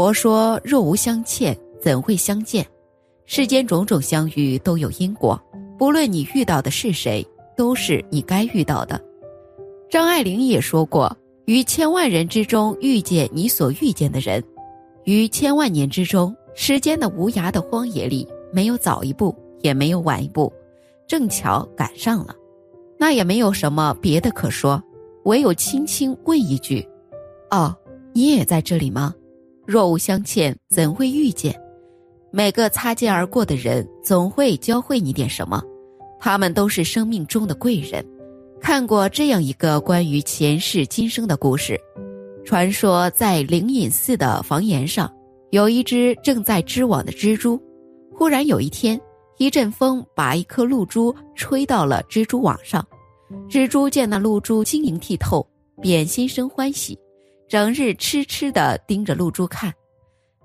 佛说：“若无相欠，怎会相见？世间种种相遇都有因果，不论你遇到的是谁，都是你该遇到的。”张爱玲也说过：“于千万人之中遇见你所遇见的人，于千万年之中，时间的无涯的荒野里，没有早一步，也没有晚一步，正巧赶上了，那也没有什么别的可说，唯有轻轻问一句：‘哦，你也在这里吗？’若无相欠，怎会遇见？每个擦肩而过的人，总会教会你点什么，他们都是生命中的贵人。”看过这样一个关于前世今生的故事，传说在灵隐寺的房檐上，有一只正在织网的蜘蛛。忽然有一天，一阵风把一颗露珠吹到了蜘蛛网上。蜘蛛见那露珠晶莹剔透，便心生欢喜，整日痴痴地盯着露珠看。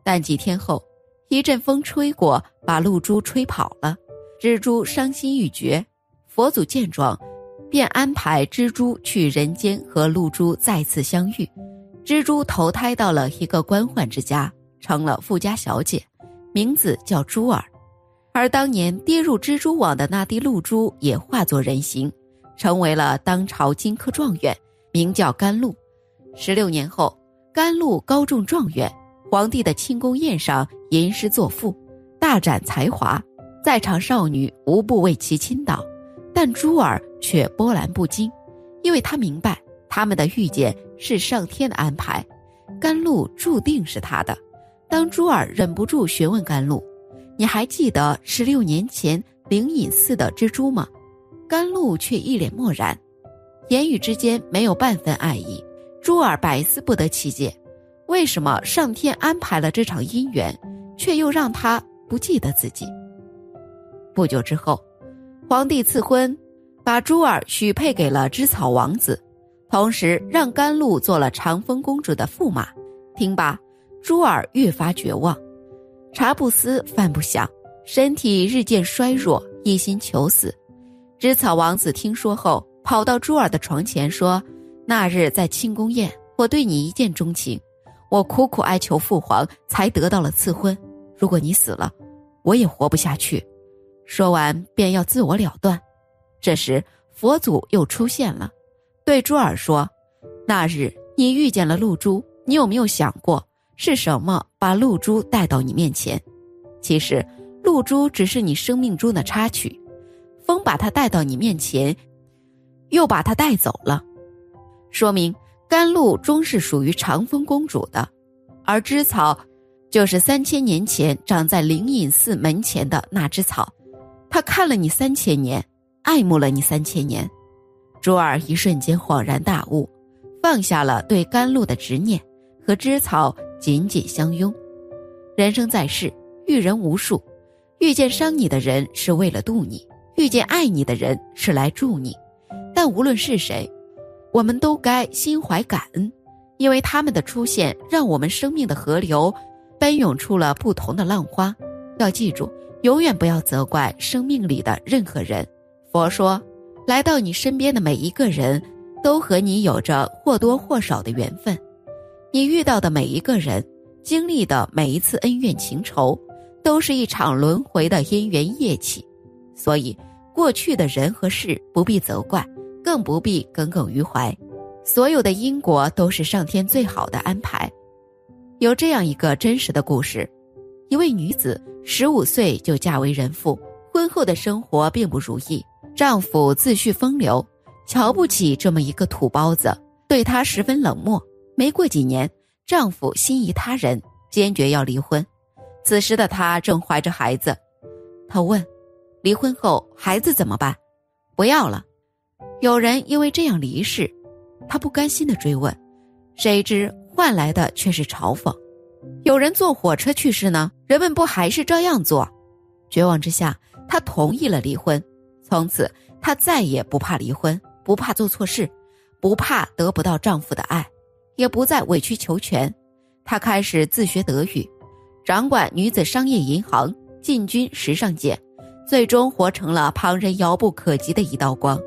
但几天后，一阵风吹过，把露珠吹跑了，蜘蛛伤心欲绝。佛祖见状。便安排蜘蛛去人间和露珠再次相遇。蜘蛛投胎到了一个官宦之家，成了富家小姐，名字叫珠儿。而当年跌入蜘蛛网的那滴露珠也化作人形，成为了当朝金科状元，名叫甘露。十六年后，甘露高中状元，皇帝的庆功宴上吟诗作赋，大展才华，在场少女无不为其倾倒。但珠儿却波澜不惊，因为他明白他们的遇见是上天的安排，甘露注定是他的。当珠儿忍不住询问甘露：“你还记得十六年前灵隐寺的蜘蛛吗？”甘露却一脸漠然，言语之间没有半分爱意。珠儿百思不得其解，为什么上天安排了这场姻缘，却又让他不记得自己？不久之后。皇帝赐婚，把珠儿许配给了芝草王子，同时让甘露做了长风公主的驸马。听罢，珠儿越发绝望，茶不思饭不想，身体日渐衰弱，一心求死。芝草王子听说后，跑到珠儿的床前说：“那日在庆功宴，我对你一见钟情，我苦苦哀求父皇，才得到了赐婚。如果你死了，我也活不下去。”说完，便要自我了断。这时，佛祖又出现了，对珠儿说：“那日你遇见了露珠，你有没有想过是什么把露珠带到你面前？其实，露珠只是你生命中的插曲，风把它带到你面前，又把它带走了，说明甘露终是属于长风公主的，而芝草，就是三千年前长在灵隐寺门前的那只草。”他看了你三千年，爱慕了你三千年，珠儿一瞬间恍然大悟，放下了对甘露的执念，和芝草紧紧相拥。人生在世，遇人无数，遇见伤你的人是为了渡你，遇见爱你的人是来助你。但无论是谁，我们都该心怀感恩，因为他们的出现，让我们生命的河流奔涌出了不同的浪花。要记住。永远不要责怪生命里的任何人。佛说，来到你身边的每一个人，都和你有着或多或少的缘分。你遇到的每一个人，经历的每一次恩怨情仇，都是一场轮回的因缘业起。所以，过去的人和事不必责怪，更不必耿耿于怀。所有的因果都是上天最好的安排。有这样一个真实的故事。一位女子十五岁就嫁为人妇，婚后的生活并不如意。丈夫自诩风流，瞧不起这么一个土包子，对她十分冷漠。没过几年，丈夫心仪他人，坚决要离婚。此时的她正怀着孩子，她问：“离婚后孩子怎么办？”“不要了。”有人因为这样离世，她不甘心的追问，谁知换来的却是嘲讽。有人坐火车去世呢，人们不还是照样坐？绝望之下，她同意了离婚。从此，她再也不怕离婚，不怕做错事，不怕得不到丈夫的爱，也不再委曲求全。她开始自学德语，掌管女子商业银行，进军时尚界，最终活成了旁人遥不可及的一道光。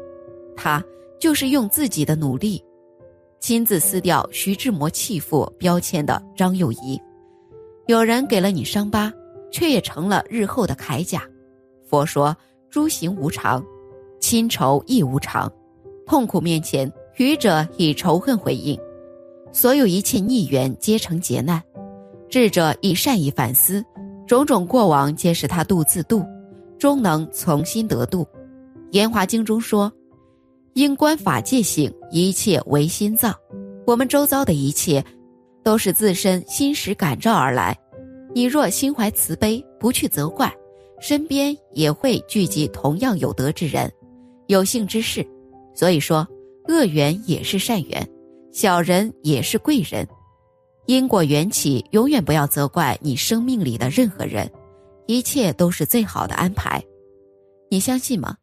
他就是用自己的努力，亲自撕掉徐志摩弃妇标签的张幼仪。有人给了你伤疤，却也成了日后的铠甲。佛说：诸行无常，亲仇亦无常。痛苦面前，愚者以仇恨回应；所有一切逆缘皆成劫难。智者以善意反思，种种过往皆是他度自度，终能从心得度。严华经中说：因观法界性，一切唯心造。我们周遭的一切，都是自身心识感召而来。你若心怀慈悲，不去责怪，身边也会聚集同样有德之人，有幸之事。所以说，恶缘也是善缘，小人也是贵人。因果缘起，永远不要责怪你生命里的任何人，一切都是最好的安排。你相信吗？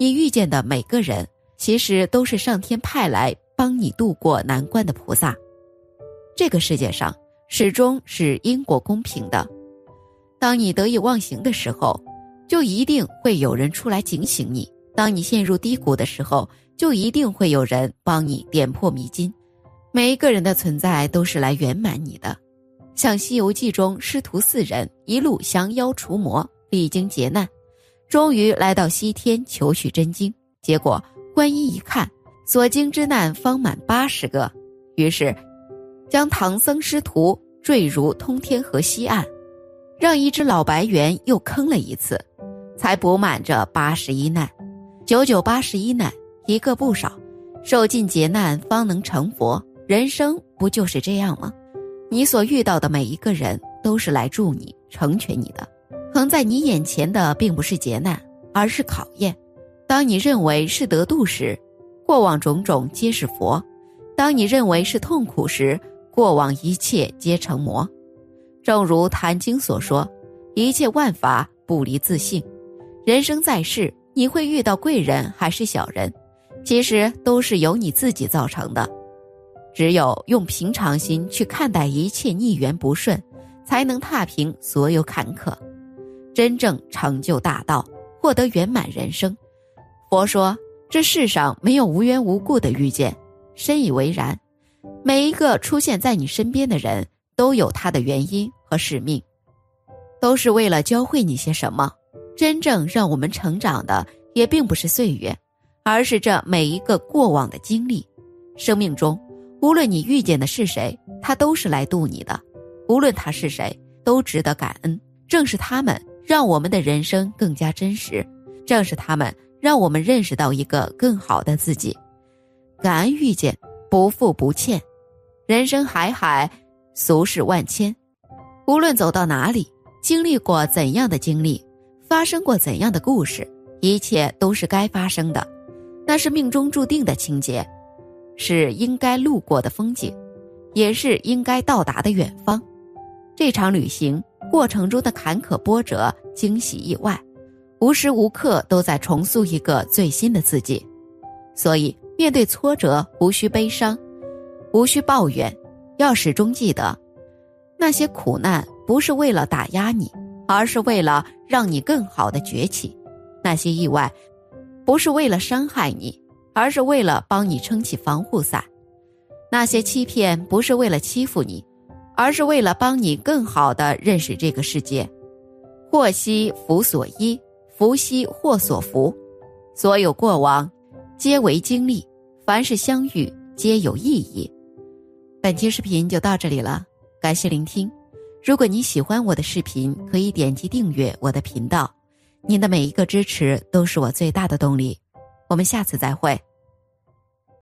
你遇见的每个人，其实都是上天派来帮你度过难关的菩萨。这个世界上始终是因果公平的。当你得意忘形的时候，就一定会有人出来警醒你；当你陷入低谷的时候，就一定会有人帮你点破迷津，每一个人的存在都是来圆满你的。像《西游记》中师徒四人一路降妖除魔，历经劫难，终于来到西天求取真经。结果观音一看，所经之难方满八十个，于是将唐僧师徒坠入通天河西岸，让一只老白猿又坑了一次，才补满这八十一难。九九八十一难。一个不少，受尽劫难方能成佛。人生不就是这样吗？你所遇到的每一个人都是来助你成全你的。横在你眼前的并不是劫难，而是考验。当你认为是得度时，过往种种皆是佛；当你认为是痛苦时，过往一切皆成魔。正如《坛经》所说：“一切万法不离自性。”人生在世，你会遇到贵人还是小人？其实都是由你自己造成的，只有用平常心去看待一切逆缘不顺，才能踏平所有坎坷，真正成就大道，获得圆满人生。佛说，这世上没有无缘无故的遇见，深以为然。每一个出现在你身边的人都有他的原因和使命，都是为了教会你些什么。真正让我们成长的，也并不是岁月。而是这每一个过往的经历，生命中无论你遇见的是谁，他都是来渡你的。无论他是谁，都值得感恩。正是他们让我们的人生更加真实，正是他们让我们认识到一个更好的自己。感恩遇见，不负不欠。人生海海，俗世万千。无论走到哪里，经历过怎样的经历，发生过怎样的故事，一切都是该发生的。那是命中注定的情节，是应该路过的风景，也是应该到达的远方。这场旅行过程中的坎坷波折、惊喜意外，无时无刻都在重塑一个最新的自己。所以，面对挫折，无需悲伤，无需抱怨，要始终记得，那些苦难不是为了打压你，而是为了让你更好的崛起。那些意外。不是为了伤害你，而是为了帮你撑起防护伞；那些欺骗不是为了欺负你，而是为了帮你更好的认识这个世界。祸兮福所依，福兮祸所伏。所有过往，皆为经历；凡是相遇，皆有意义。本期视频就到这里了，感谢聆听。如果你喜欢我的视频，可以点击订阅我的频道。您的每一个支持都是我最大的动力，我们下次再会。